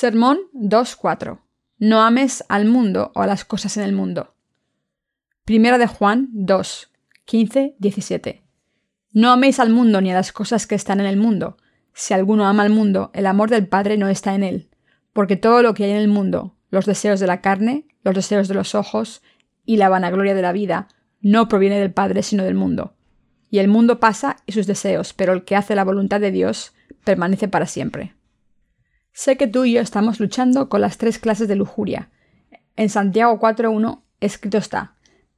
Sermón 2.4. No ames al mundo o a las cosas en el mundo. Primera de Juan 2, 15, 17. No améis al mundo ni a las cosas que están en el mundo. Si alguno ama al mundo, el amor del Padre no está en él. Porque todo lo que hay en el mundo, los deseos de la carne, los deseos de los ojos y la vanagloria de la vida, no proviene del Padre sino del mundo. Y el mundo pasa y sus deseos, pero el que hace la voluntad de Dios permanece para siempre. Sé que tú y yo estamos luchando con las tres clases de lujuria. En Santiago 4.1 escrito está,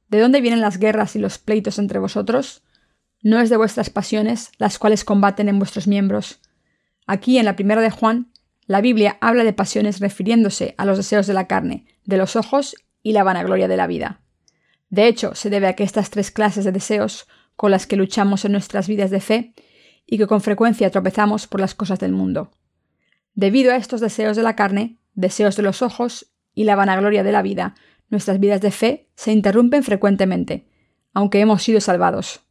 ¿De dónde vienen las guerras y los pleitos entre vosotros? No es de vuestras pasiones, las cuales combaten en vuestros miembros. Aquí, en la primera de Juan, la Biblia habla de pasiones refiriéndose a los deseos de la carne, de los ojos y la vanagloria de la vida. De hecho, se debe a que estas tres clases de deseos con las que luchamos en nuestras vidas de fe y que con frecuencia tropezamos por las cosas del mundo. Debido a estos deseos de la carne, deseos de los ojos y la vanagloria de la vida, nuestras vidas de fe se interrumpen frecuentemente, aunque hemos sido salvados.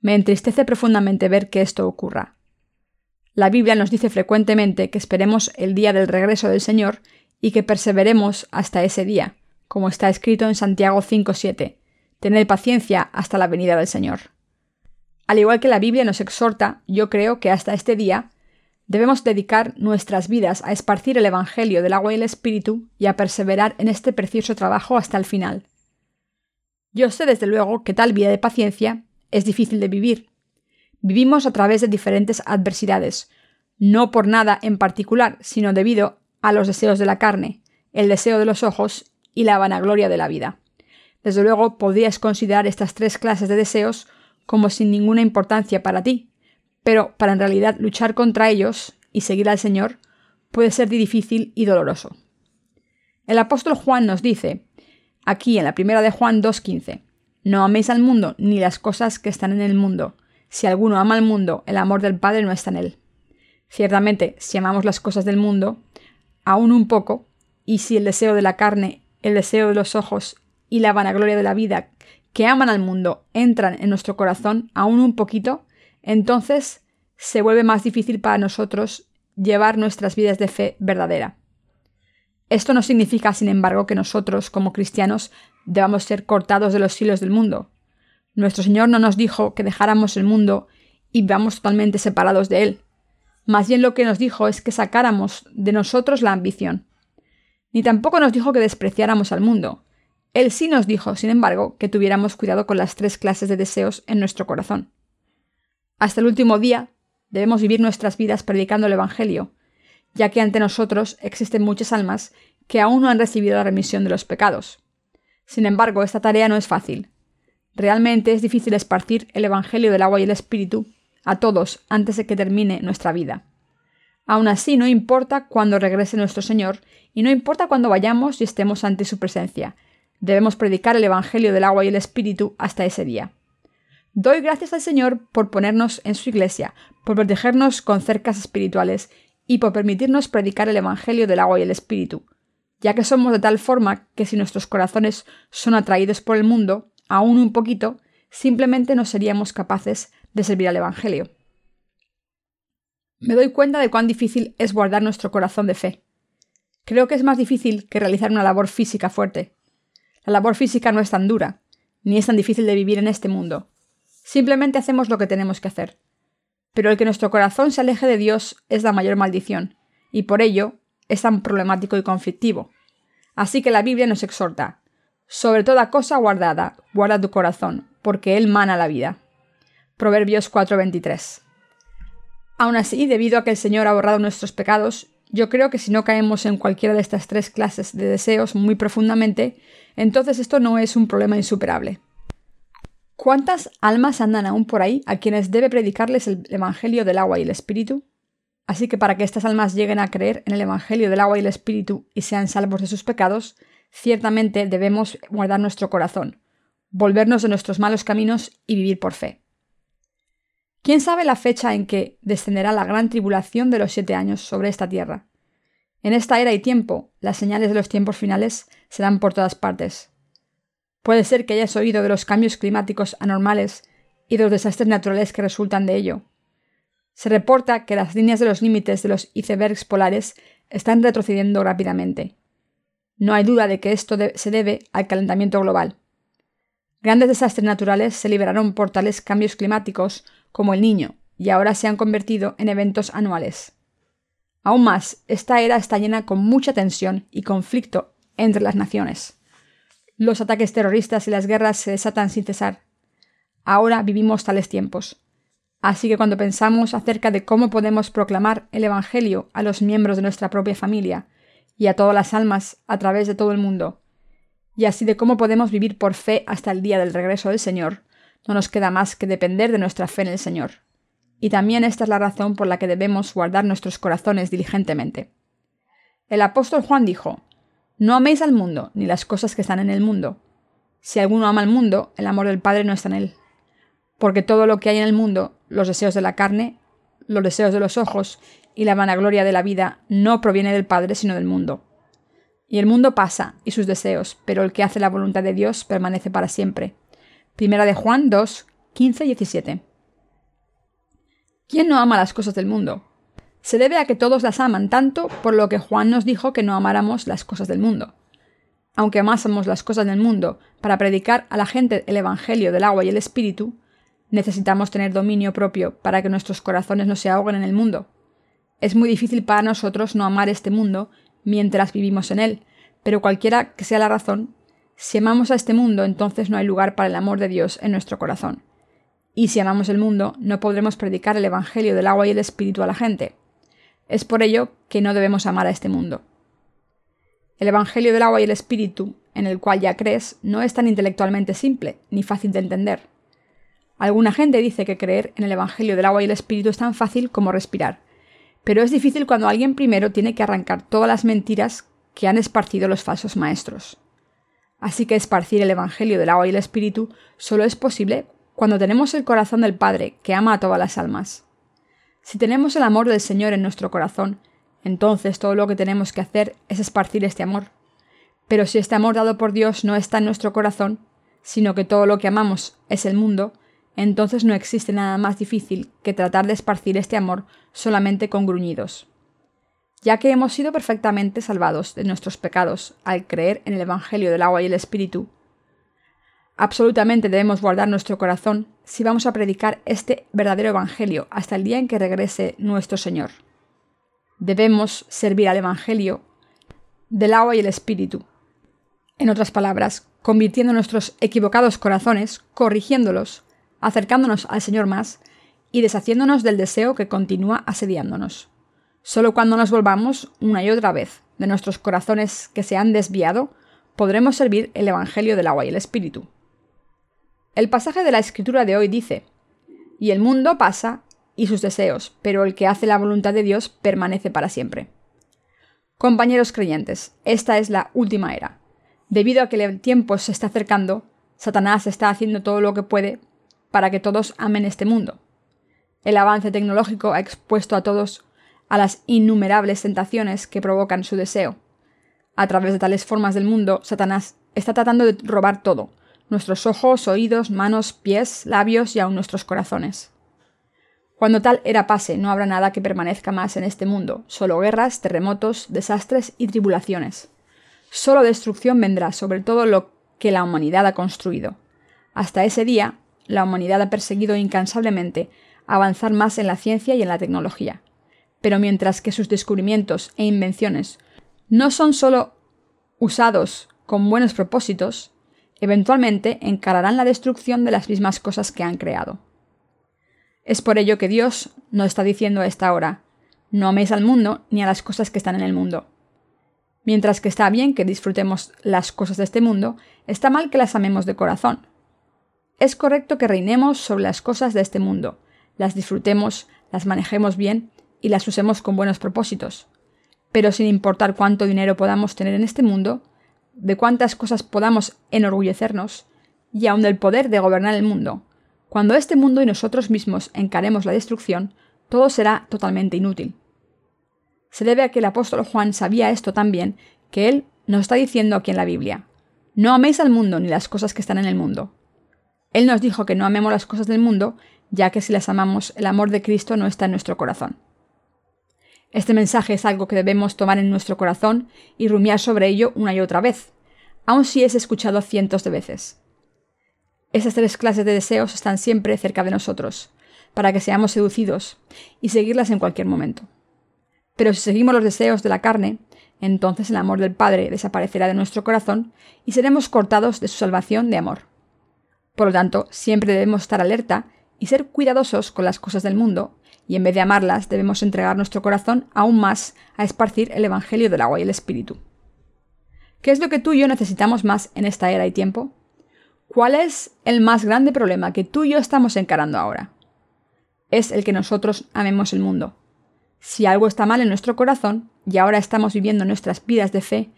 Me entristece profundamente ver que esto ocurra. La Biblia nos dice frecuentemente que esperemos el día del regreso del Señor y que perseveremos hasta ese día, como está escrito en Santiago 5.7. Tened paciencia hasta la venida del Señor. Al igual que la Biblia nos exhorta, yo creo que hasta este día Debemos dedicar nuestras vidas a esparcir el Evangelio del agua y el Espíritu y a perseverar en este precioso trabajo hasta el final. Yo sé desde luego que tal vida de paciencia es difícil de vivir. Vivimos a través de diferentes adversidades, no por nada en particular, sino debido a los deseos de la carne, el deseo de los ojos y la vanagloria de la vida. Desde luego podrías considerar estas tres clases de deseos como sin ninguna importancia para ti, pero para en realidad luchar contra ellos y seguir al Señor puede ser difícil y doloroso. El apóstol Juan nos dice, aquí en la primera de Juan 2.15, no améis al mundo ni las cosas que están en el mundo. Si alguno ama al mundo, el amor del Padre no está en él. Ciertamente, si amamos las cosas del mundo, aún un poco, y si el deseo de la carne, el deseo de los ojos y la vanagloria de la vida que aman al mundo entran en nuestro corazón aún un poquito, entonces se vuelve más difícil para nosotros llevar nuestras vidas de fe verdadera. Esto no significa, sin embargo, que nosotros, como cristianos, debamos ser cortados de los hilos del mundo. Nuestro Señor no nos dijo que dejáramos el mundo y vivamos totalmente separados de él. Más bien lo que nos dijo es que sacáramos de nosotros la ambición. Ni tampoco nos dijo que despreciáramos al mundo. Él sí nos dijo, sin embargo, que tuviéramos cuidado con las tres clases de deseos en nuestro corazón. Hasta el último día debemos vivir nuestras vidas predicando el Evangelio, ya que ante nosotros existen muchas almas que aún no han recibido la remisión de los pecados. Sin embargo, esta tarea no es fácil. Realmente es difícil esparcir el Evangelio del agua y el Espíritu a todos antes de que termine nuestra vida. Aún así, no importa cuándo regrese nuestro Señor y no importa cuándo vayamos y estemos ante su presencia, debemos predicar el Evangelio del agua y el Espíritu hasta ese día. Doy gracias al Señor por ponernos en su iglesia, por protegernos con cercas espirituales y por permitirnos predicar el Evangelio del agua y el Espíritu, ya que somos de tal forma que si nuestros corazones son atraídos por el mundo, aún un poquito, simplemente no seríamos capaces de servir al Evangelio. Me doy cuenta de cuán difícil es guardar nuestro corazón de fe. Creo que es más difícil que realizar una labor física fuerte. La labor física no es tan dura, ni es tan difícil de vivir en este mundo. Simplemente hacemos lo que tenemos que hacer. Pero el que nuestro corazón se aleje de Dios es la mayor maldición, y por ello es tan problemático y conflictivo. Así que la Biblia nos exhorta, sobre toda cosa guardada, guarda tu corazón, porque Él mana la vida. Proverbios 4:23. Aún así, debido a que el Señor ha borrado nuestros pecados, yo creo que si no caemos en cualquiera de estas tres clases de deseos muy profundamente, entonces esto no es un problema insuperable. ¿Cuántas almas andan aún por ahí a quienes debe predicarles el Evangelio del agua y el Espíritu? Así que para que estas almas lleguen a creer en el Evangelio del agua y el Espíritu y sean salvos de sus pecados, ciertamente debemos guardar nuestro corazón, volvernos de nuestros malos caminos y vivir por fe. ¿Quién sabe la fecha en que descenderá la gran tribulación de los siete años sobre esta tierra? En esta era y tiempo, las señales de los tiempos finales serán por todas partes. Puede ser que hayas oído de los cambios climáticos anormales y de los desastres naturales que resultan de ello. Se reporta que las líneas de los límites de los icebergs polares están retrocediendo rápidamente. No hay duda de que esto se debe al calentamiento global. Grandes desastres naturales se liberaron por tales cambios climáticos como el niño, y ahora se han convertido en eventos anuales. Aún más, esta era está llena con mucha tensión y conflicto entre las naciones. Los ataques terroristas y las guerras se desatan sin cesar. Ahora vivimos tales tiempos. Así que cuando pensamos acerca de cómo podemos proclamar el Evangelio a los miembros de nuestra propia familia y a todas las almas a través de todo el mundo, y así de cómo podemos vivir por fe hasta el día del regreso del Señor, no nos queda más que depender de nuestra fe en el Señor. Y también esta es la razón por la que debemos guardar nuestros corazones diligentemente. El apóstol Juan dijo, No améis al mundo, ni las cosas que están en el mundo. Si alguno ama al mundo, el amor del Padre no está en él. Porque todo lo que hay en el mundo, los deseos de la carne, los deseos de los ojos y la vanagloria de la vida, no proviene del Padre, sino del mundo. Y el mundo pasa, y sus deseos, pero el que hace la voluntad de Dios permanece para siempre. Primera de Juan 2, 15 y 17. ¿Quién no ama las cosas del mundo? Se debe a que todos las aman tanto por lo que Juan nos dijo que no amáramos las cosas del mundo. Aunque amásemos las cosas del mundo para predicar a la gente el Evangelio del agua y el Espíritu, necesitamos tener dominio propio para que nuestros corazones no se ahoguen en el mundo. Es muy difícil para nosotros no amar este mundo mientras vivimos en él, pero cualquiera que sea la razón, si amamos a este mundo, entonces no hay lugar para el amor de Dios en nuestro corazón. Y si amamos el mundo, no podremos predicar el Evangelio del agua y el Espíritu a la gente. Es por ello que no debemos amar a este mundo. El Evangelio del agua y el Espíritu, en el cual ya crees, no es tan intelectualmente simple ni fácil de entender. Alguna gente dice que creer en el Evangelio del agua y el Espíritu es tan fácil como respirar, pero es difícil cuando alguien primero tiene que arrancar todas las mentiras que han esparcido los falsos maestros. Así que esparcir el Evangelio del agua y el Espíritu solo es posible cuando tenemos el corazón del Padre, que ama a todas las almas. Si tenemos el amor del Señor en nuestro corazón, entonces todo lo que tenemos que hacer es esparcir este amor. Pero si este amor dado por Dios no está en nuestro corazón, sino que todo lo que amamos es el mundo, entonces no existe nada más difícil que tratar de esparcir este amor solamente con gruñidos. Ya que hemos sido perfectamente salvados de nuestros pecados al creer en el Evangelio del agua y el Espíritu, Absolutamente debemos guardar nuestro corazón si vamos a predicar este verdadero Evangelio hasta el día en que regrese nuestro Señor. Debemos servir al Evangelio del agua y el Espíritu. En otras palabras, convirtiendo nuestros equivocados corazones, corrigiéndolos, acercándonos al Señor más y deshaciéndonos del deseo que continúa asediándonos. Solo cuando nos volvamos una y otra vez de nuestros corazones que se han desviado, podremos servir el Evangelio del agua y el Espíritu. El pasaje de la escritura de hoy dice, y el mundo pasa y sus deseos, pero el que hace la voluntad de Dios permanece para siempre. Compañeros creyentes, esta es la última era. Debido a que el tiempo se está acercando, Satanás está haciendo todo lo que puede para que todos amen este mundo. El avance tecnológico ha expuesto a todos a las innumerables tentaciones que provocan su deseo. A través de tales formas del mundo, Satanás está tratando de robar todo, nuestros ojos, oídos, manos, pies, labios y aun nuestros corazones. Cuando tal era pase, no habrá nada que permanezca más en este mundo, solo guerras, terremotos, desastres y tribulaciones. Solo destrucción vendrá sobre todo lo que la humanidad ha construido. Hasta ese día, la humanidad ha perseguido incansablemente avanzar más en la ciencia y en la tecnología. Pero mientras que sus descubrimientos e invenciones no son solo usados con buenos propósitos, eventualmente encararán la destrucción de las mismas cosas que han creado. Es por ello que Dios nos está diciendo a esta hora, no améis al mundo ni a las cosas que están en el mundo. Mientras que está bien que disfrutemos las cosas de este mundo, está mal que las amemos de corazón. Es correcto que reinemos sobre las cosas de este mundo, las disfrutemos, las manejemos bien y las usemos con buenos propósitos. Pero sin importar cuánto dinero podamos tener en este mundo, de cuántas cosas podamos enorgullecernos y aun del poder de gobernar el mundo. Cuando este mundo y nosotros mismos encaremos la destrucción, todo será totalmente inútil. Se debe a que el apóstol Juan sabía esto tan bien que él nos está diciendo aquí en la Biblia, no améis al mundo ni las cosas que están en el mundo. Él nos dijo que no amemos las cosas del mundo, ya que si las amamos, el amor de Cristo no está en nuestro corazón. Este mensaje es algo que debemos tomar en nuestro corazón y rumiar sobre ello una y otra vez, aun si es escuchado cientos de veces. Esas tres clases de deseos están siempre cerca de nosotros, para que seamos seducidos y seguirlas en cualquier momento. Pero si seguimos los deseos de la carne, entonces el amor del Padre desaparecerá de nuestro corazón y seremos cortados de su salvación de amor. Por lo tanto, siempre debemos estar alerta y ser cuidadosos con las cosas del mundo, y en vez de amarlas debemos entregar nuestro corazón aún más a esparcir el Evangelio del agua y el Espíritu. ¿Qué es lo que tú y yo necesitamos más en esta era y tiempo? ¿Cuál es el más grande problema que tú y yo estamos encarando ahora? Es el que nosotros amemos el mundo. Si algo está mal en nuestro corazón, y ahora estamos viviendo nuestras vidas de fe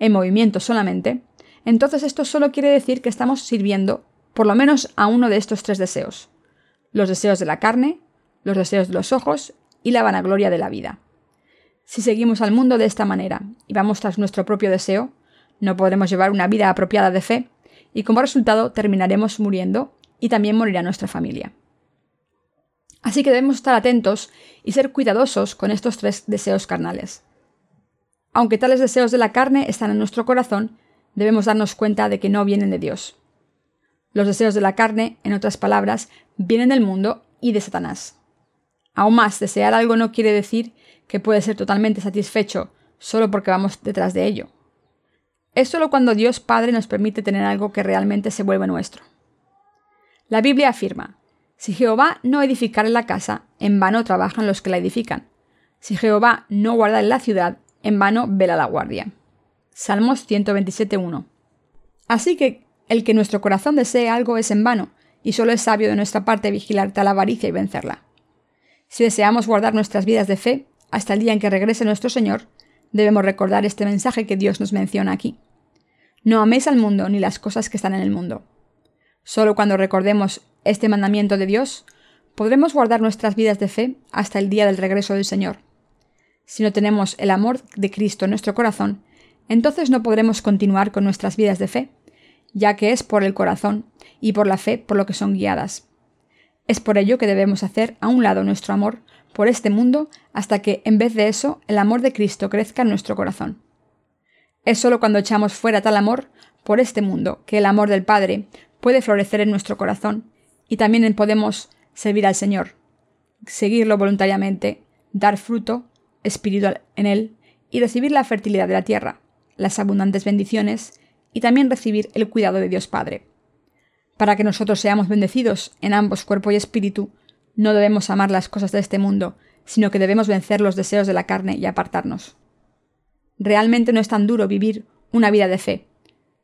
en movimiento solamente, entonces esto solo quiere decir que estamos sirviendo por lo menos a uno de estos tres deseos. Los deseos de la carne, los deseos de los ojos y la vanagloria de la vida. Si seguimos al mundo de esta manera y vamos tras nuestro propio deseo, no podremos llevar una vida apropiada de fe y como resultado terminaremos muriendo y también morirá nuestra familia. Así que debemos estar atentos y ser cuidadosos con estos tres deseos carnales. Aunque tales deseos de la carne están en nuestro corazón, debemos darnos cuenta de que no vienen de Dios. Los deseos de la carne, en otras palabras, vienen del mundo y de Satanás. Aún más, desear algo no quiere decir que puede ser totalmente satisfecho solo porque vamos detrás de ello. Es solo cuando Dios Padre nos permite tener algo que realmente se vuelve nuestro. La Biblia afirma, si Jehová no edificara la casa, en vano trabajan los que la edifican. Si Jehová no guarda la ciudad, en vano vela la guardia. Salmos 127.1. Así que el que nuestro corazón desee algo es en vano, y solo es sabio de nuestra parte vigilar tal avaricia y vencerla. Si deseamos guardar nuestras vidas de fe hasta el día en que regrese nuestro Señor, debemos recordar este mensaje que Dios nos menciona aquí. No améis al mundo ni las cosas que están en el mundo. Solo cuando recordemos este mandamiento de Dios, podremos guardar nuestras vidas de fe hasta el día del regreso del Señor. Si no tenemos el amor de Cristo en nuestro corazón, entonces no podremos continuar con nuestras vidas de fe, ya que es por el corazón y por la fe por lo que son guiadas. Es por ello que debemos hacer a un lado nuestro amor por este mundo hasta que, en vez de eso, el amor de Cristo crezca en nuestro corazón. Es solo cuando echamos fuera tal amor por este mundo que el amor del Padre puede florecer en nuestro corazón y también podemos servir al Señor, seguirlo voluntariamente, dar fruto espiritual en Él y recibir la fertilidad de la tierra, las abundantes bendiciones y también recibir el cuidado de Dios Padre. Para que nosotros seamos bendecidos en ambos cuerpo y espíritu, no debemos amar las cosas de este mundo, sino que debemos vencer los deseos de la carne y apartarnos. Realmente no es tan duro vivir una vida de fe.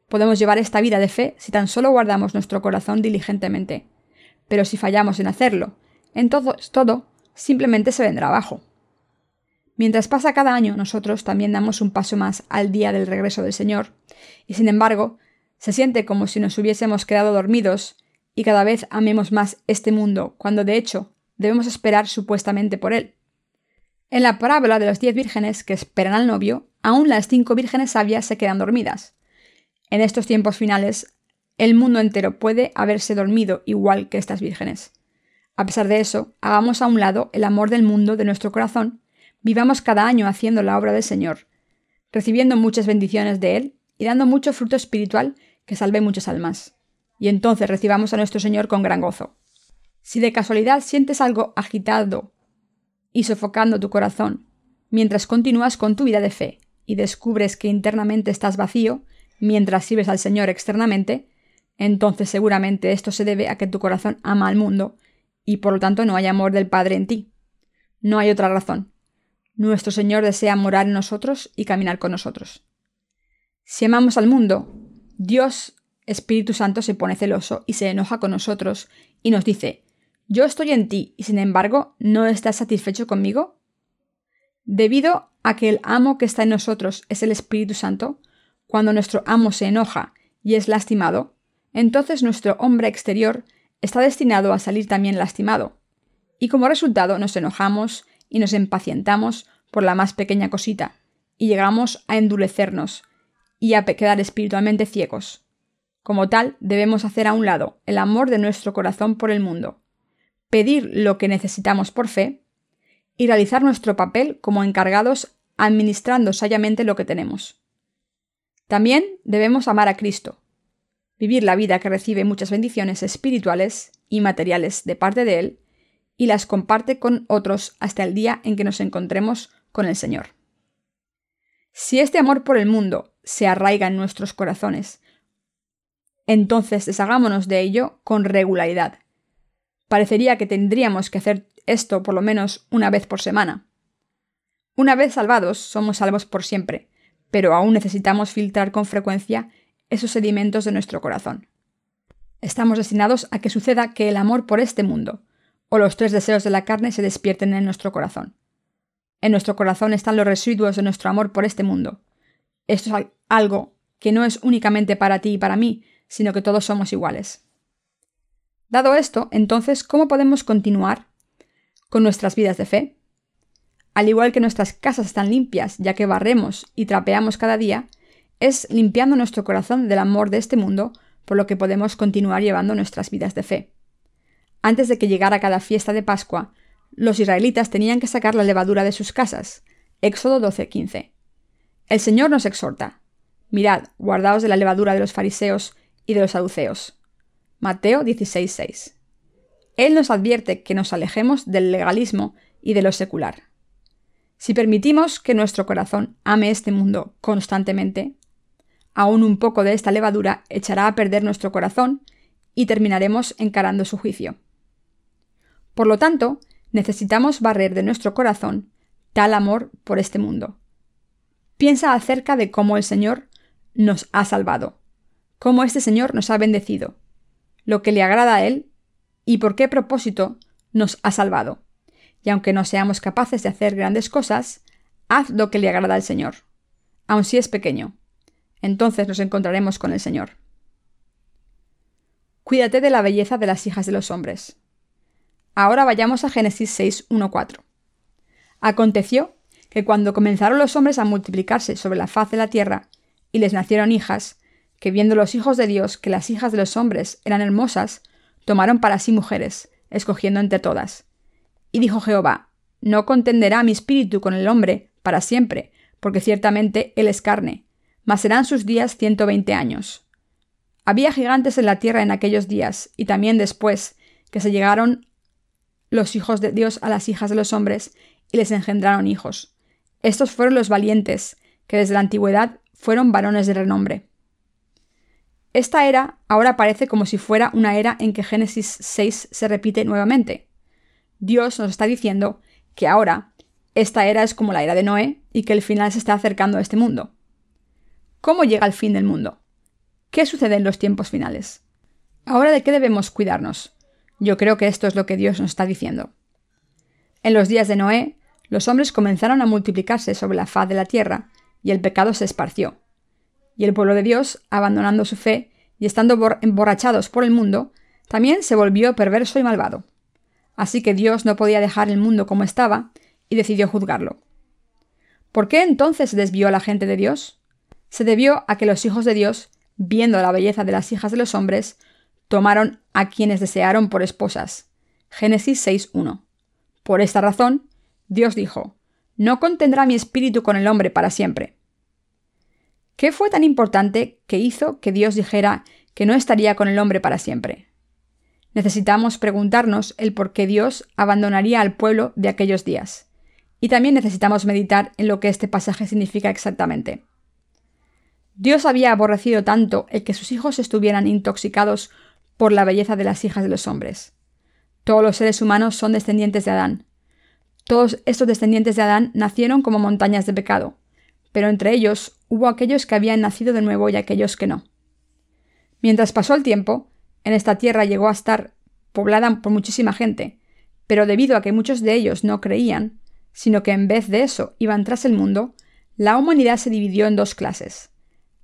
Podemos llevar esta vida de fe si tan solo guardamos nuestro corazón diligentemente. Pero si fallamos en hacerlo, entonces todo simplemente se vendrá abajo. Mientras pasa cada año, nosotros también damos un paso más al día del regreso del Señor, y sin embargo, se siente como si nos hubiésemos quedado dormidos y cada vez amemos más este mundo, cuando de hecho debemos esperar supuestamente por él. En la parábola de los diez vírgenes que esperan al novio, aún las cinco vírgenes sabias se quedan dormidas. En estos tiempos finales, el mundo entero puede haberse dormido igual que estas vírgenes. A pesar de eso, hagamos a un lado el amor del mundo de nuestro corazón, vivamos cada año haciendo la obra del Señor, recibiendo muchas bendiciones de Él y dando mucho fruto espiritual que salve muchas almas. Y entonces recibamos a nuestro Señor con gran gozo. Si de casualidad sientes algo agitado y sofocando tu corazón, mientras continúas con tu vida de fe y descubres que internamente estás vacío, mientras sirves al Señor externamente, entonces seguramente esto se debe a que tu corazón ama al mundo y por lo tanto no hay amor del Padre en ti. No hay otra razón. Nuestro Señor desea morar en nosotros y caminar con nosotros. Si amamos al mundo, Dios Espíritu Santo se pone celoso y se enoja con nosotros y nos dice, yo estoy en ti y sin embargo no estás satisfecho conmigo. Debido a que el amo que está en nosotros es el Espíritu Santo, cuando nuestro amo se enoja y es lastimado, entonces nuestro hombre exterior está destinado a salir también lastimado. Y como resultado nos enojamos y nos impacientamos por la más pequeña cosita, y llegamos a endurecernos y a quedar espiritualmente ciegos. Como tal, debemos hacer a un lado el amor de nuestro corazón por el mundo, pedir lo que necesitamos por fe y realizar nuestro papel como encargados administrando sabiamente lo que tenemos. También debemos amar a Cristo, vivir la vida que recibe muchas bendiciones espirituales y materiales de parte de Él y las comparte con otros hasta el día en que nos encontremos con el Señor. Si este amor por el mundo se arraiga en nuestros corazones, entonces deshagámonos de ello con regularidad. Parecería que tendríamos que hacer esto por lo menos una vez por semana. Una vez salvados, somos salvos por siempre, pero aún necesitamos filtrar con frecuencia esos sedimentos de nuestro corazón. Estamos destinados a que suceda que el amor por este mundo, o los tres deseos de la carne se despierten en nuestro corazón. En nuestro corazón están los residuos de nuestro amor por este mundo. Esto es algo que no es únicamente para ti y para mí, sino que todos somos iguales. Dado esto, entonces, ¿cómo podemos continuar con nuestras vidas de fe? Al igual que nuestras casas están limpias, ya que barremos y trapeamos cada día, es limpiando nuestro corazón del amor de este mundo por lo que podemos continuar llevando nuestras vidas de fe. Antes de que llegara cada fiesta de Pascua, los israelitas tenían que sacar la levadura de sus casas. Éxodo 12:15. El Señor nos exhorta. Mirad, guardaos de la levadura de los fariseos y de los saduceos. Mateo 16:6. Él nos advierte que nos alejemos del legalismo y de lo secular. Si permitimos que nuestro corazón ame este mundo constantemente, aún un poco de esta levadura echará a perder nuestro corazón y terminaremos encarando su juicio. Por lo tanto, necesitamos barrer de nuestro corazón tal amor por este mundo. Piensa acerca de cómo el Señor nos ha salvado, cómo este Señor nos ha bendecido, lo que le agrada a Él y por qué propósito nos ha salvado. Y aunque no seamos capaces de hacer grandes cosas, haz lo que le agrada al Señor, aun si es pequeño. Entonces nos encontraremos con el Señor. Cuídate de la belleza de las hijas de los hombres. Ahora vayamos a Génesis 6, 4. Aconteció que cuando comenzaron los hombres a multiplicarse sobre la faz de la tierra, y les nacieron hijas, que viendo los hijos de Dios que las hijas de los hombres eran hermosas, tomaron para sí mujeres, escogiendo entre todas. Y dijo Jehová, No contenderá mi espíritu con el hombre para siempre, porque ciertamente él es carne, mas serán sus días ciento veinte años. Había gigantes en la tierra en aquellos días, y también después, que se llegaron los hijos de Dios a las hijas de los hombres, y les engendraron hijos. Estos fueron los valientes, que desde la antigüedad fueron varones de renombre. Esta era ahora parece como si fuera una era en que Génesis 6 se repite nuevamente. Dios nos está diciendo que ahora esta era es como la era de Noé y que el final se está acercando a este mundo. ¿Cómo llega el fin del mundo? ¿Qué sucede en los tiempos finales? Ahora de qué debemos cuidarnos? Yo creo que esto es lo que Dios nos está diciendo. En los días de Noé, los hombres comenzaron a multiplicarse sobre la faz de la tierra y el pecado se esparció y el pueblo de Dios, abandonando su fe y estando emborrachados por el mundo, también se volvió perverso y malvado. Así que Dios no podía dejar el mundo como estaba y decidió juzgarlo. ¿Por qué entonces se desvió la gente de Dios? Se debió a que los hijos de Dios, viendo la belleza de las hijas de los hombres, tomaron a quienes desearon por esposas. Génesis 6.1. Por esta razón, Dios dijo, No contendrá mi espíritu con el hombre para siempre. ¿Qué fue tan importante que hizo que Dios dijera que no estaría con el hombre para siempre? Necesitamos preguntarnos el por qué Dios abandonaría al pueblo de aquellos días. Y también necesitamos meditar en lo que este pasaje significa exactamente. Dios había aborrecido tanto el que sus hijos estuvieran intoxicados por la belleza de las hijas de los hombres. Todos los seres humanos son descendientes de Adán. Todos estos descendientes de Adán nacieron como montañas de pecado, pero entre ellos hubo aquellos que habían nacido de nuevo y aquellos que no. Mientras pasó el tiempo, en esta tierra llegó a estar poblada por muchísima gente, pero debido a que muchos de ellos no creían, sino que en vez de eso iban tras el mundo, la humanidad se dividió en dos clases,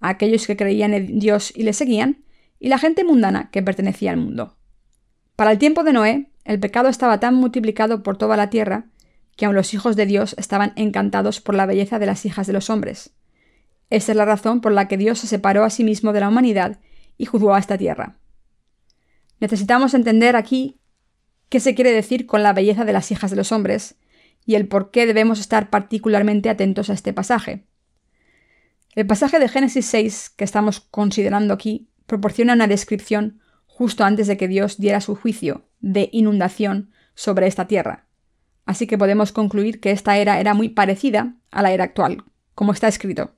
aquellos que creían en Dios y le seguían, y la gente mundana que pertenecía al mundo. Para el tiempo de Noé, el pecado estaba tan multiplicado por toda la tierra que aun los hijos de Dios estaban encantados por la belleza de las hijas de los hombres. Esta es la razón por la que Dios se separó a sí mismo de la humanidad y juzgó a esta tierra. Necesitamos entender aquí qué se quiere decir con la belleza de las hijas de los hombres, y el por qué debemos estar particularmente atentos a este pasaje. El pasaje de Génesis 6 que estamos considerando aquí proporciona una descripción justo antes de que Dios diera su juicio de inundación sobre esta tierra. Así que podemos concluir que esta era era muy parecida a la era actual, como está escrito.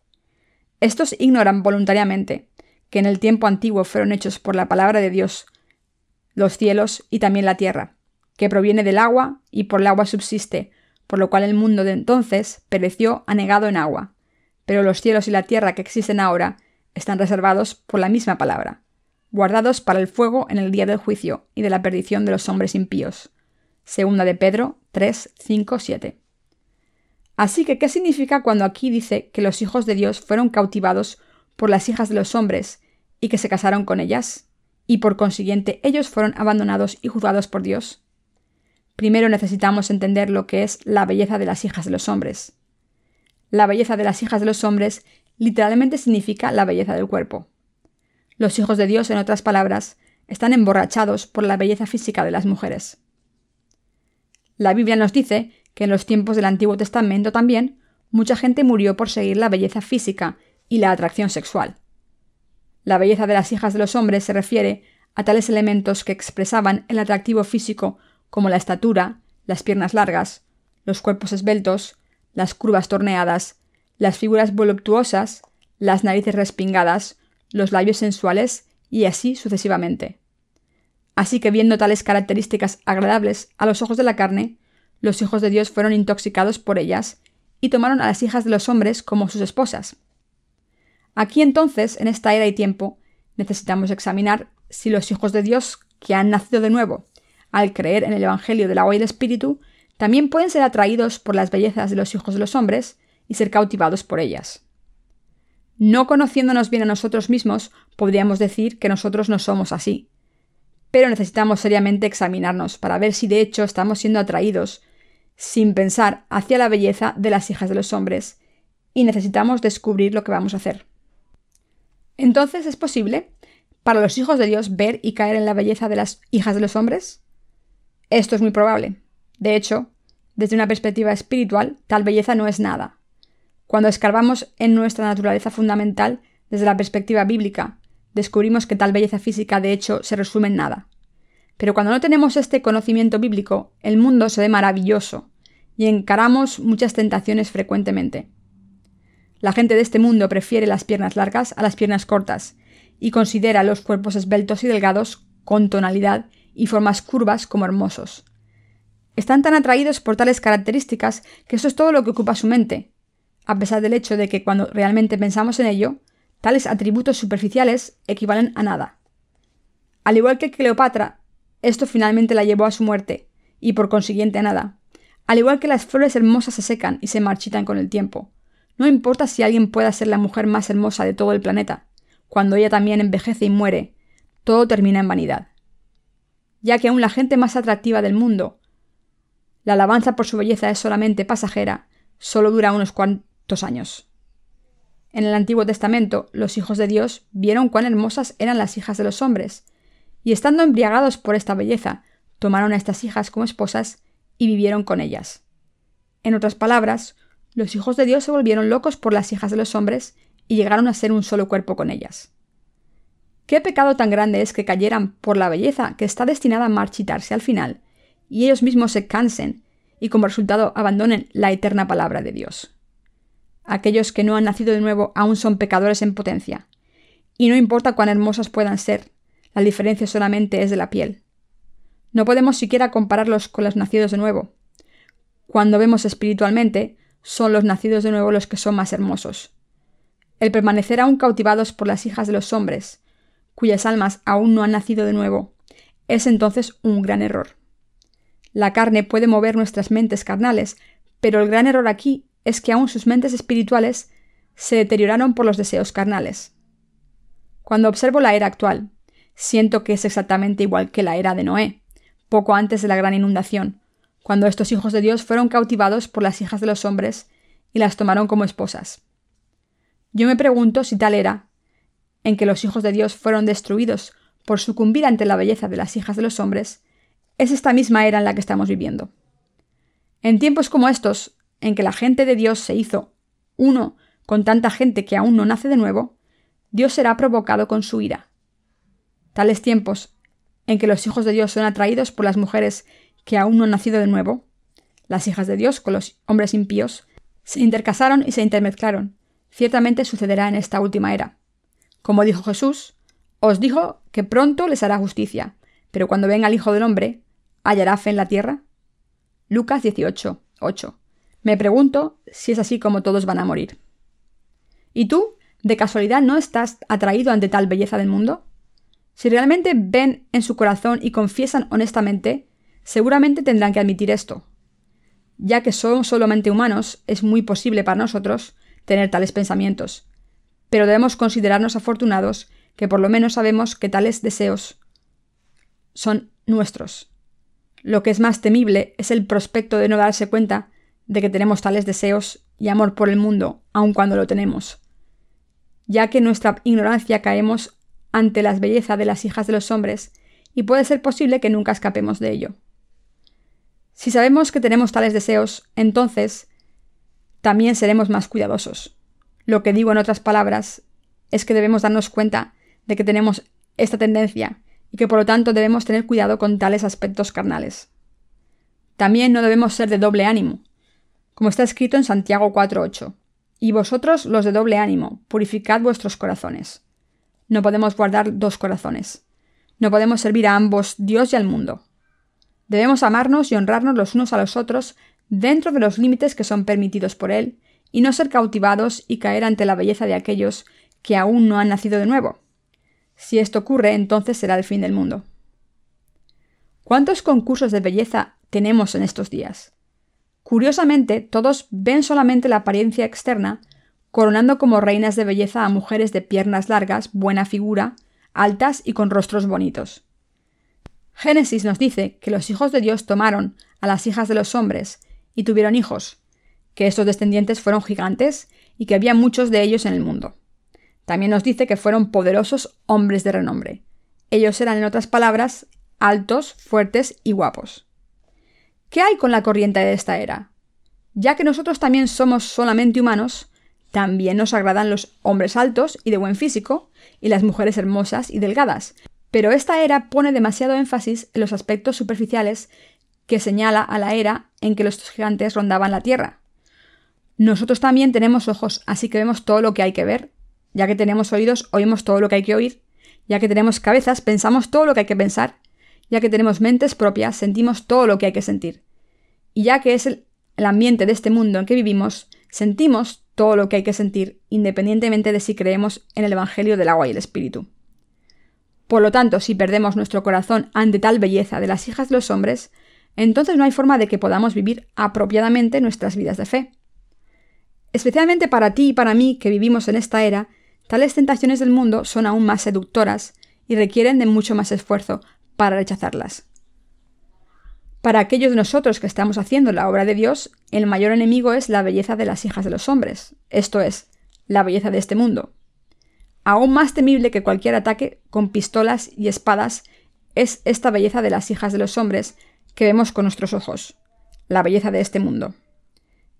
Estos ignoran voluntariamente que en el tiempo antiguo fueron hechos por la palabra de Dios los cielos y también la tierra, que proviene del agua y por el agua subsiste, por lo cual el mundo de entonces pereció anegado en agua. Pero los cielos y la tierra que existen ahora están reservados por la misma palabra, guardados para el fuego en el día del juicio y de la perdición de los hombres impíos. Segunda de Pedro 3, 5, 7. Así que, ¿qué significa cuando aquí dice que los hijos de Dios fueron cautivados por las hijas de los hombres y que se casaron con ellas? Y por consiguiente ellos fueron abandonados y juzgados por Dios. Primero necesitamos entender lo que es la belleza de las hijas de los hombres. La belleza de las hijas de los hombres literalmente significa la belleza del cuerpo. Los hijos de Dios, en otras palabras, están emborrachados por la belleza física de las mujeres. La Biblia nos dice que en los tiempos del Antiguo Testamento también mucha gente murió por seguir la belleza física y la atracción sexual. La belleza de las hijas de los hombres se refiere a tales elementos que expresaban el atractivo físico como la estatura, las piernas largas, los cuerpos esbeltos, las curvas torneadas, las figuras voluptuosas, las narices respingadas, los labios sensuales y así sucesivamente. Así que viendo tales características agradables a los ojos de la carne, los hijos de Dios fueron intoxicados por ellas y tomaron a las hijas de los hombres como sus esposas. Aquí entonces, en esta era y tiempo, necesitamos examinar si los hijos de Dios que han nacido de nuevo, al creer en el Evangelio del agua y del Espíritu, también pueden ser atraídos por las bellezas de los hijos de los hombres y ser cautivados por ellas. No conociéndonos bien a nosotros mismos, podríamos decir que nosotros no somos así. Pero necesitamos seriamente examinarnos para ver si de hecho estamos siendo atraídos sin pensar hacia la belleza de las hijas de los hombres, y necesitamos descubrir lo que vamos a hacer. Entonces, ¿es posible para los hijos de Dios ver y caer en la belleza de las hijas de los hombres? Esto es muy probable. De hecho, desde una perspectiva espiritual, tal belleza no es nada. Cuando escarbamos en nuestra naturaleza fundamental, desde la perspectiva bíblica, descubrimos que tal belleza física de hecho se resume en nada. Pero cuando no tenemos este conocimiento bíblico, el mundo se ve maravilloso, y encaramos muchas tentaciones frecuentemente. La gente de este mundo prefiere las piernas largas a las piernas cortas, y considera los cuerpos esbeltos y delgados con tonalidad y formas curvas como hermosos. Están tan atraídos por tales características que eso es todo lo que ocupa su mente, a pesar del hecho de que cuando realmente pensamos en ello, tales atributos superficiales equivalen a nada. Al igual que Cleopatra, esto finalmente la llevó a su muerte, y por consiguiente a nada, al igual que las flores hermosas se secan y se marchitan con el tiempo. No importa si alguien pueda ser la mujer más hermosa de todo el planeta, cuando ella también envejece y muere, todo termina en vanidad. Ya que aún la gente más atractiva del mundo, la alabanza por su belleza es solamente pasajera, solo dura unos cuantos años. En el Antiguo Testamento, los hijos de Dios vieron cuán hermosas eran las hijas de los hombres, y estando embriagados por esta belleza, tomaron a estas hijas como esposas y vivieron con ellas. En otras palabras, los hijos de Dios se volvieron locos por las hijas de los hombres y llegaron a ser un solo cuerpo con ellas. ¿Qué pecado tan grande es que cayeran por la belleza que está destinada a marchitarse al final, y ellos mismos se cansen y como resultado abandonen la eterna palabra de Dios? Aquellos que no han nacido de nuevo aún son pecadores en potencia, y no importa cuán hermosas puedan ser, la diferencia solamente es de la piel. No podemos siquiera compararlos con los nacidos de nuevo. Cuando vemos espiritualmente, son los nacidos de nuevo los que son más hermosos. El permanecer aún cautivados por las hijas de los hombres, cuyas almas aún no han nacido de nuevo, es entonces un gran error. La carne puede mover nuestras mentes carnales, pero el gran error aquí es que aún sus mentes espirituales se deterioraron por los deseos carnales. Cuando observo la era actual, siento que es exactamente igual que la era de Noé poco antes de la gran inundación, cuando estos hijos de Dios fueron cautivados por las hijas de los hombres y las tomaron como esposas. Yo me pregunto si tal era, en que los hijos de Dios fueron destruidos por sucumbir ante la belleza de las hijas de los hombres, es esta misma era en la que estamos viviendo. En tiempos como estos, en que la gente de Dios se hizo uno con tanta gente que aún no nace de nuevo, Dios será provocado con su ira. Tales tiempos, en que los hijos de Dios son atraídos por las mujeres que aún no han nacido de nuevo, las hijas de Dios con los hombres impíos, se intercasaron y se intermezclaron. Ciertamente sucederá en esta última era. Como dijo Jesús, os dijo que pronto les hará justicia, pero cuando venga el Hijo del Hombre, ¿hallará fe en la tierra? Lucas 18, 8. Me pregunto si es así como todos van a morir. ¿Y tú, de casualidad, no estás atraído ante tal belleza del mundo? Si realmente ven en su corazón y confiesan honestamente, seguramente tendrán que admitir esto. Ya que somos solamente humanos, es muy posible para nosotros tener tales pensamientos, pero debemos considerarnos afortunados que por lo menos sabemos que tales deseos son nuestros. Lo que es más temible es el prospecto de no darse cuenta de que tenemos tales deseos y amor por el mundo, aun cuando lo tenemos, ya que en nuestra ignorancia caemos ante las bellezas de las hijas de los hombres, y puede ser posible que nunca escapemos de ello. Si sabemos que tenemos tales deseos, entonces también seremos más cuidadosos. Lo que digo en otras palabras es que debemos darnos cuenta de que tenemos esta tendencia y que por lo tanto debemos tener cuidado con tales aspectos carnales. También no debemos ser de doble ánimo, como está escrito en Santiago 4.8. Y vosotros los de doble ánimo, purificad vuestros corazones. No podemos guardar dos corazones. No podemos servir a ambos Dios y al mundo. Debemos amarnos y honrarnos los unos a los otros dentro de los límites que son permitidos por Él, y no ser cautivados y caer ante la belleza de aquellos que aún no han nacido de nuevo. Si esto ocurre, entonces será el fin del mundo. ¿Cuántos concursos de belleza tenemos en estos días? Curiosamente, todos ven solamente la apariencia externa, coronando como reinas de belleza a mujeres de piernas largas, buena figura, altas y con rostros bonitos. Génesis nos dice que los hijos de Dios tomaron a las hijas de los hombres y tuvieron hijos, que estos descendientes fueron gigantes y que había muchos de ellos en el mundo. También nos dice que fueron poderosos hombres de renombre. Ellos eran, en otras palabras, altos, fuertes y guapos. ¿Qué hay con la corriente de esta era? Ya que nosotros también somos solamente humanos, también nos agradan los hombres altos y de buen físico, y las mujeres hermosas y delgadas, pero esta era pone demasiado énfasis en los aspectos superficiales que señala a la era en que los gigantes rondaban la Tierra. Nosotros también tenemos ojos, así que vemos todo lo que hay que ver, ya que tenemos oídos, oímos todo lo que hay que oír, ya que tenemos cabezas, pensamos todo lo que hay que pensar, ya que tenemos mentes propias, sentimos todo lo que hay que sentir. Y ya que es el, el ambiente de este mundo en que vivimos, sentimos todo lo que hay que sentir, independientemente de si creemos en el Evangelio del agua y el Espíritu. Por lo tanto, si perdemos nuestro corazón ante tal belleza de las hijas de los hombres, entonces no hay forma de que podamos vivir apropiadamente nuestras vidas de fe. Especialmente para ti y para mí que vivimos en esta era, tales tentaciones del mundo son aún más seductoras y requieren de mucho más esfuerzo para rechazarlas. Para aquellos de nosotros que estamos haciendo la obra de Dios, el mayor enemigo es la belleza de las hijas de los hombres, esto es, la belleza de este mundo. Aún más temible que cualquier ataque con pistolas y espadas es esta belleza de las hijas de los hombres que vemos con nuestros ojos, la belleza de este mundo.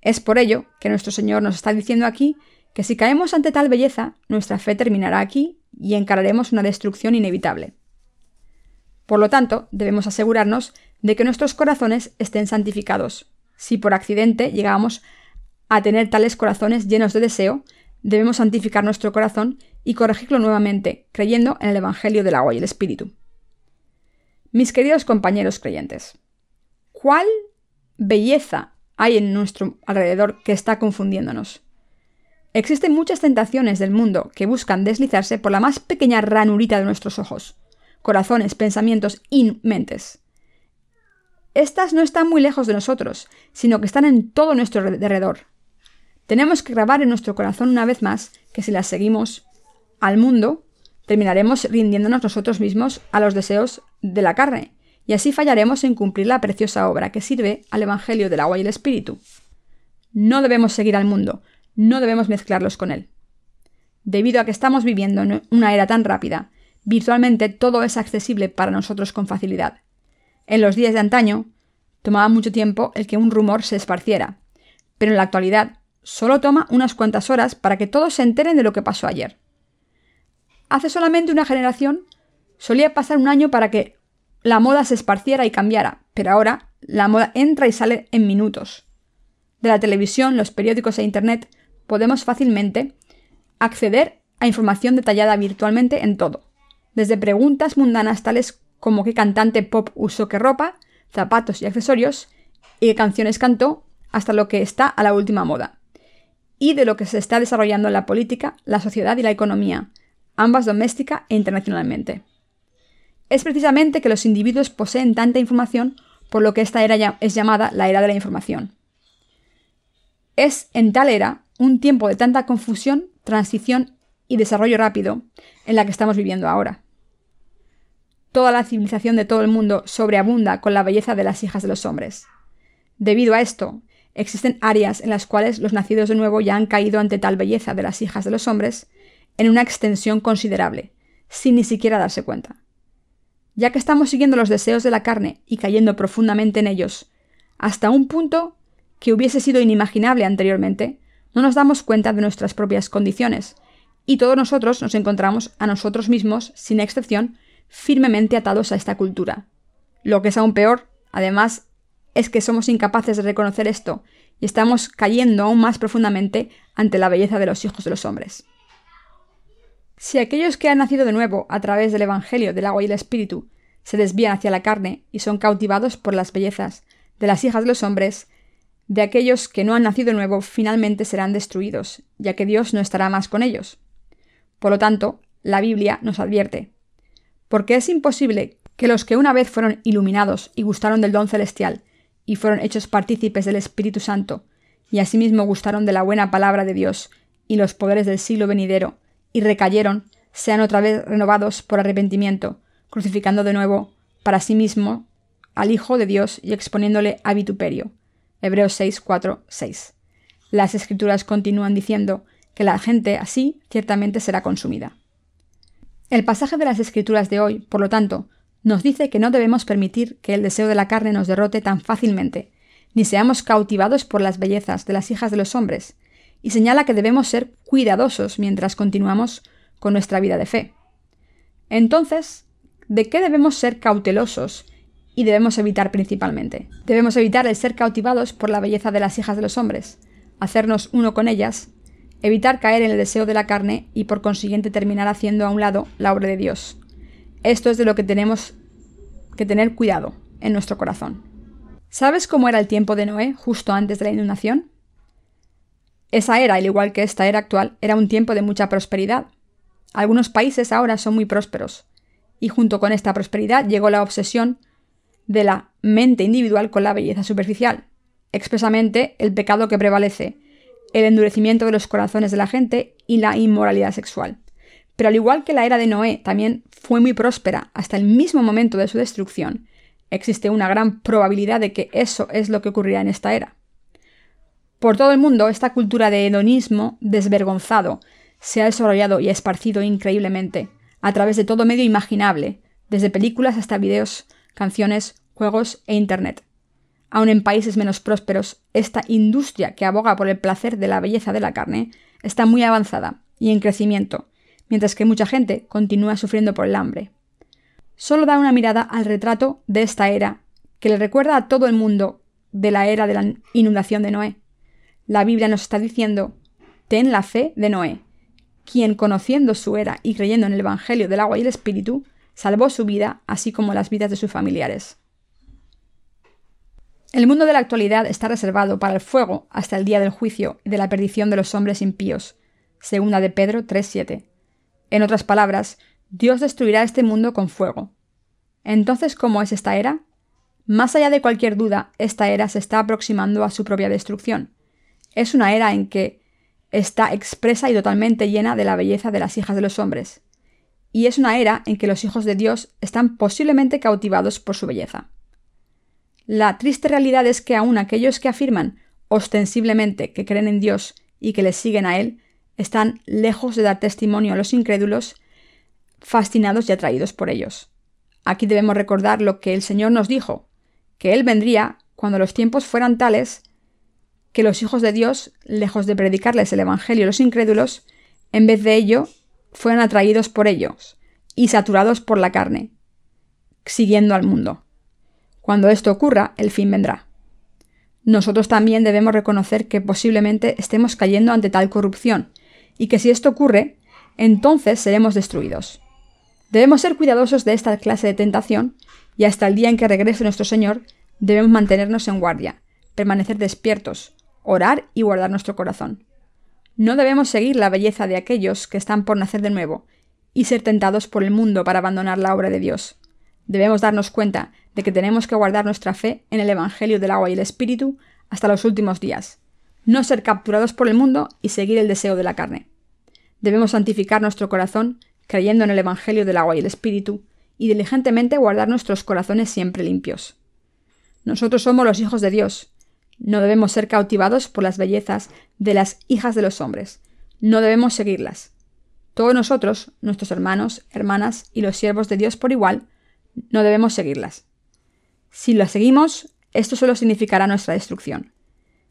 Es por ello que nuestro Señor nos está diciendo aquí que si caemos ante tal belleza, nuestra fe terminará aquí y encararemos una destrucción inevitable. Por lo tanto, debemos asegurarnos de que nuestros corazones estén santificados. Si por accidente llegamos a tener tales corazones llenos de deseo, debemos santificar nuestro corazón y corregirlo nuevamente, creyendo en el Evangelio del agua y el Espíritu. Mis queridos compañeros creyentes, ¿cuál belleza hay en nuestro alrededor que está confundiéndonos? Existen muchas tentaciones del mundo que buscan deslizarse por la más pequeña ranurita de nuestros ojos, corazones, pensamientos y mentes. Estas no están muy lejos de nosotros, sino que están en todo nuestro alrededor. Tenemos que grabar en nuestro corazón una vez más que si las seguimos al mundo, terminaremos rindiéndonos nosotros mismos a los deseos de la carne, y así fallaremos en cumplir la preciosa obra que sirve al Evangelio del agua y el Espíritu. No debemos seguir al mundo, no debemos mezclarlos con él. Debido a que estamos viviendo en una era tan rápida, virtualmente todo es accesible para nosotros con facilidad. En los días de antaño, tomaba mucho tiempo el que un rumor se esparciera, pero en la actualidad solo toma unas cuantas horas para que todos se enteren de lo que pasó ayer. Hace solamente una generación solía pasar un año para que la moda se esparciera y cambiara, pero ahora la moda entra y sale en minutos. De la televisión, los periódicos e Internet podemos fácilmente acceder a información detallada virtualmente en todo, desde preguntas mundanas tales como qué cantante pop usó qué ropa, zapatos y accesorios, y qué canciones cantó, hasta lo que está a la última moda, y de lo que se está desarrollando en la política, la sociedad y la economía, ambas doméstica e internacionalmente. Es precisamente que los individuos poseen tanta información por lo que esta era es llamada la era de la información. Es en tal era un tiempo de tanta confusión, transición y desarrollo rápido en la que estamos viviendo ahora. Toda la civilización de todo el mundo sobreabunda con la belleza de las hijas de los hombres. Debido a esto, existen áreas en las cuales los nacidos de nuevo ya han caído ante tal belleza de las hijas de los hombres en una extensión considerable, sin ni siquiera darse cuenta. Ya que estamos siguiendo los deseos de la carne y cayendo profundamente en ellos, hasta un punto que hubiese sido inimaginable anteriormente, no nos damos cuenta de nuestras propias condiciones, y todos nosotros nos encontramos a nosotros mismos, sin excepción, firmemente atados a esta cultura. Lo que es aún peor, además, es que somos incapaces de reconocer esto y estamos cayendo aún más profundamente ante la belleza de los hijos de los hombres. Si aquellos que han nacido de nuevo a través del Evangelio del agua y el Espíritu se desvían hacia la carne y son cautivados por las bellezas de las hijas de los hombres, de aquellos que no han nacido de nuevo finalmente serán destruidos, ya que Dios no estará más con ellos. Por lo tanto, la Biblia nos advierte, porque es imposible que los que una vez fueron iluminados y gustaron del don celestial, y fueron hechos partícipes del Espíritu Santo, y asimismo gustaron de la buena palabra de Dios y los poderes del siglo venidero, y recayeron, sean otra vez renovados por arrepentimiento, crucificando de nuevo para sí mismo al Hijo de Dios y exponiéndole a vituperio. Hebreos 6, 4, 6. Las escrituras continúan diciendo que la gente así ciertamente será consumida. El pasaje de las Escrituras de hoy, por lo tanto, nos dice que no debemos permitir que el deseo de la carne nos derrote tan fácilmente, ni seamos cautivados por las bellezas de las hijas de los hombres, y señala que debemos ser cuidadosos mientras continuamos con nuestra vida de fe. Entonces, ¿de qué debemos ser cautelosos y debemos evitar principalmente? Debemos evitar el ser cautivados por la belleza de las hijas de los hombres, hacernos uno con ellas evitar caer en el deseo de la carne y por consiguiente terminar haciendo a un lado la obra de Dios. Esto es de lo que tenemos que tener cuidado en nuestro corazón. ¿Sabes cómo era el tiempo de Noé justo antes de la inundación? Esa era, al igual que esta era actual, era un tiempo de mucha prosperidad. Algunos países ahora son muy prósperos, y junto con esta prosperidad llegó la obsesión de la mente individual con la belleza superficial, expresamente el pecado que prevalece, el endurecimiento de los corazones de la gente y la inmoralidad sexual. Pero al igual que la era de Noé también fue muy próspera hasta el mismo momento de su destrucción, existe una gran probabilidad de que eso es lo que ocurrirá en esta era. Por todo el mundo, esta cultura de hedonismo desvergonzado se ha desarrollado y esparcido increíblemente, a través de todo medio imaginable, desde películas hasta videos, canciones, juegos e Internet. Aun en países menos prósperos, esta industria que aboga por el placer de la belleza de la carne está muy avanzada y en crecimiento, mientras que mucha gente continúa sufriendo por el hambre. Solo da una mirada al retrato de esta era, que le recuerda a todo el mundo de la era de la inundación de Noé. La Biblia nos está diciendo, ten la fe de Noé, quien conociendo su era y creyendo en el Evangelio del agua y el Espíritu, salvó su vida, así como las vidas de sus familiares. El mundo de la actualidad está reservado para el fuego hasta el día del juicio y de la perdición de los hombres impíos. Segunda de Pedro 3:7. En otras palabras, Dios destruirá este mundo con fuego. Entonces, ¿cómo es esta era? Más allá de cualquier duda, esta era se está aproximando a su propia destrucción. Es una era en que está expresa y totalmente llena de la belleza de las hijas de los hombres. Y es una era en que los hijos de Dios están posiblemente cautivados por su belleza. La triste realidad es que aún aquellos que afirman ostensiblemente que creen en Dios y que les siguen a Él, están lejos de dar testimonio a los incrédulos, fascinados y atraídos por ellos. Aquí debemos recordar lo que el Señor nos dijo, que Él vendría cuando los tiempos fueran tales que los hijos de Dios, lejos de predicarles el Evangelio a los incrédulos, en vez de ello, fueran atraídos por ellos y saturados por la carne, siguiendo al mundo. Cuando esto ocurra, el fin vendrá. Nosotros también debemos reconocer que posiblemente estemos cayendo ante tal corrupción, y que si esto ocurre, entonces seremos destruidos. Debemos ser cuidadosos de esta clase de tentación, y hasta el día en que regrese nuestro Señor, debemos mantenernos en guardia, permanecer despiertos, orar y guardar nuestro corazón. No debemos seguir la belleza de aquellos que están por nacer de nuevo, y ser tentados por el mundo para abandonar la obra de Dios. Debemos darnos cuenta de que tenemos que guardar nuestra fe en el Evangelio del agua y el Espíritu hasta los últimos días, no ser capturados por el mundo y seguir el deseo de la carne. Debemos santificar nuestro corazón creyendo en el Evangelio del agua y el Espíritu, y diligentemente guardar nuestros corazones siempre limpios. Nosotros somos los hijos de Dios. No debemos ser cautivados por las bellezas de las hijas de los hombres. No debemos seguirlas. Todos nosotros, nuestros hermanos, hermanas y los siervos de Dios por igual, no debemos seguirlas. Si las seguimos, esto solo significará nuestra destrucción.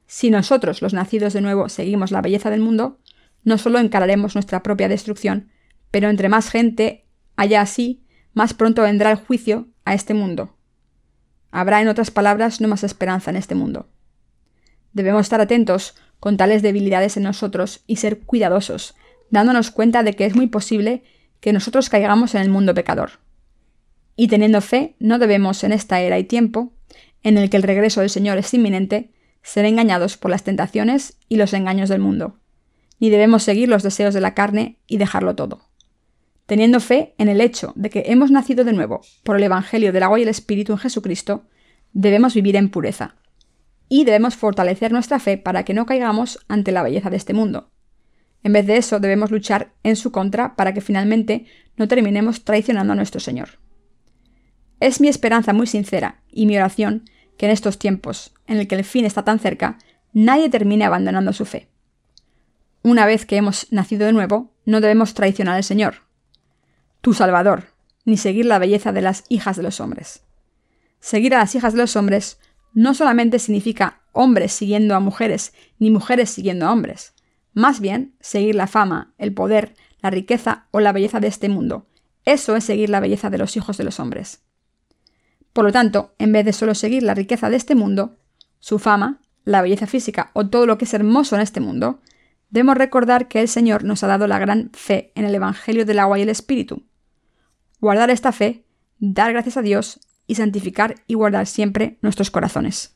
Si nosotros, los nacidos de nuevo, seguimos la belleza del mundo, no solo encararemos nuestra propia destrucción, pero entre más gente haya así, más pronto vendrá el juicio a este mundo. Habrá, en otras palabras, no más esperanza en este mundo. Debemos estar atentos con tales debilidades en nosotros y ser cuidadosos, dándonos cuenta de que es muy posible que nosotros caigamos en el mundo pecador. Y teniendo fe, no debemos en esta era y tiempo, en el que el regreso del Señor es inminente, ser engañados por las tentaciones y los engaños del mundo, ni debemos seguir los deseos de la carne y dejarlo todo. Teniendo fe en el hecho de que hemos nacido de nuevo por el Evangelio del agua y el Espíritu en Jesucristo, debemos vivir en pureza. Y debemos fortalecer nuestra fe para que no caigamos ante la belleza de este mundo, en vez de eso, debemos luchar en su contra para que finalmente no terminemos traicionando a nuestro Señor. Es mi esperanza muy sincera y mi oración que en estos tiempos, en el que el fin está tan cerca, nadie termine abandonando su fe. Una vez que hemos nacido de nuevo, no debemos traicionar al Señor, tu Salvador, ni seguir la belleza de las hijas de los hombres. Seguir a las hijas de los hombres no solamente significa hombres siguiendo a mujeres, ni mujeres siguiendo a hombres, más bien, seguir la fama, el poder, la riqueza o la belleza de este mundo. Eso es seguir la belleza de los hijos de los hombres. Por lo tanto, en vez de solo seguir la riqueza de este mundo, su fama, la belleza física o todo lo que es hermoso en este mundo, debemos recordar que el Señor nos ha dado la gran fe en el Evangelio del agua y el Espíritu. Guardar esta fe, dar gracias a Dios y santificar y guardar siempre nuestros corazones.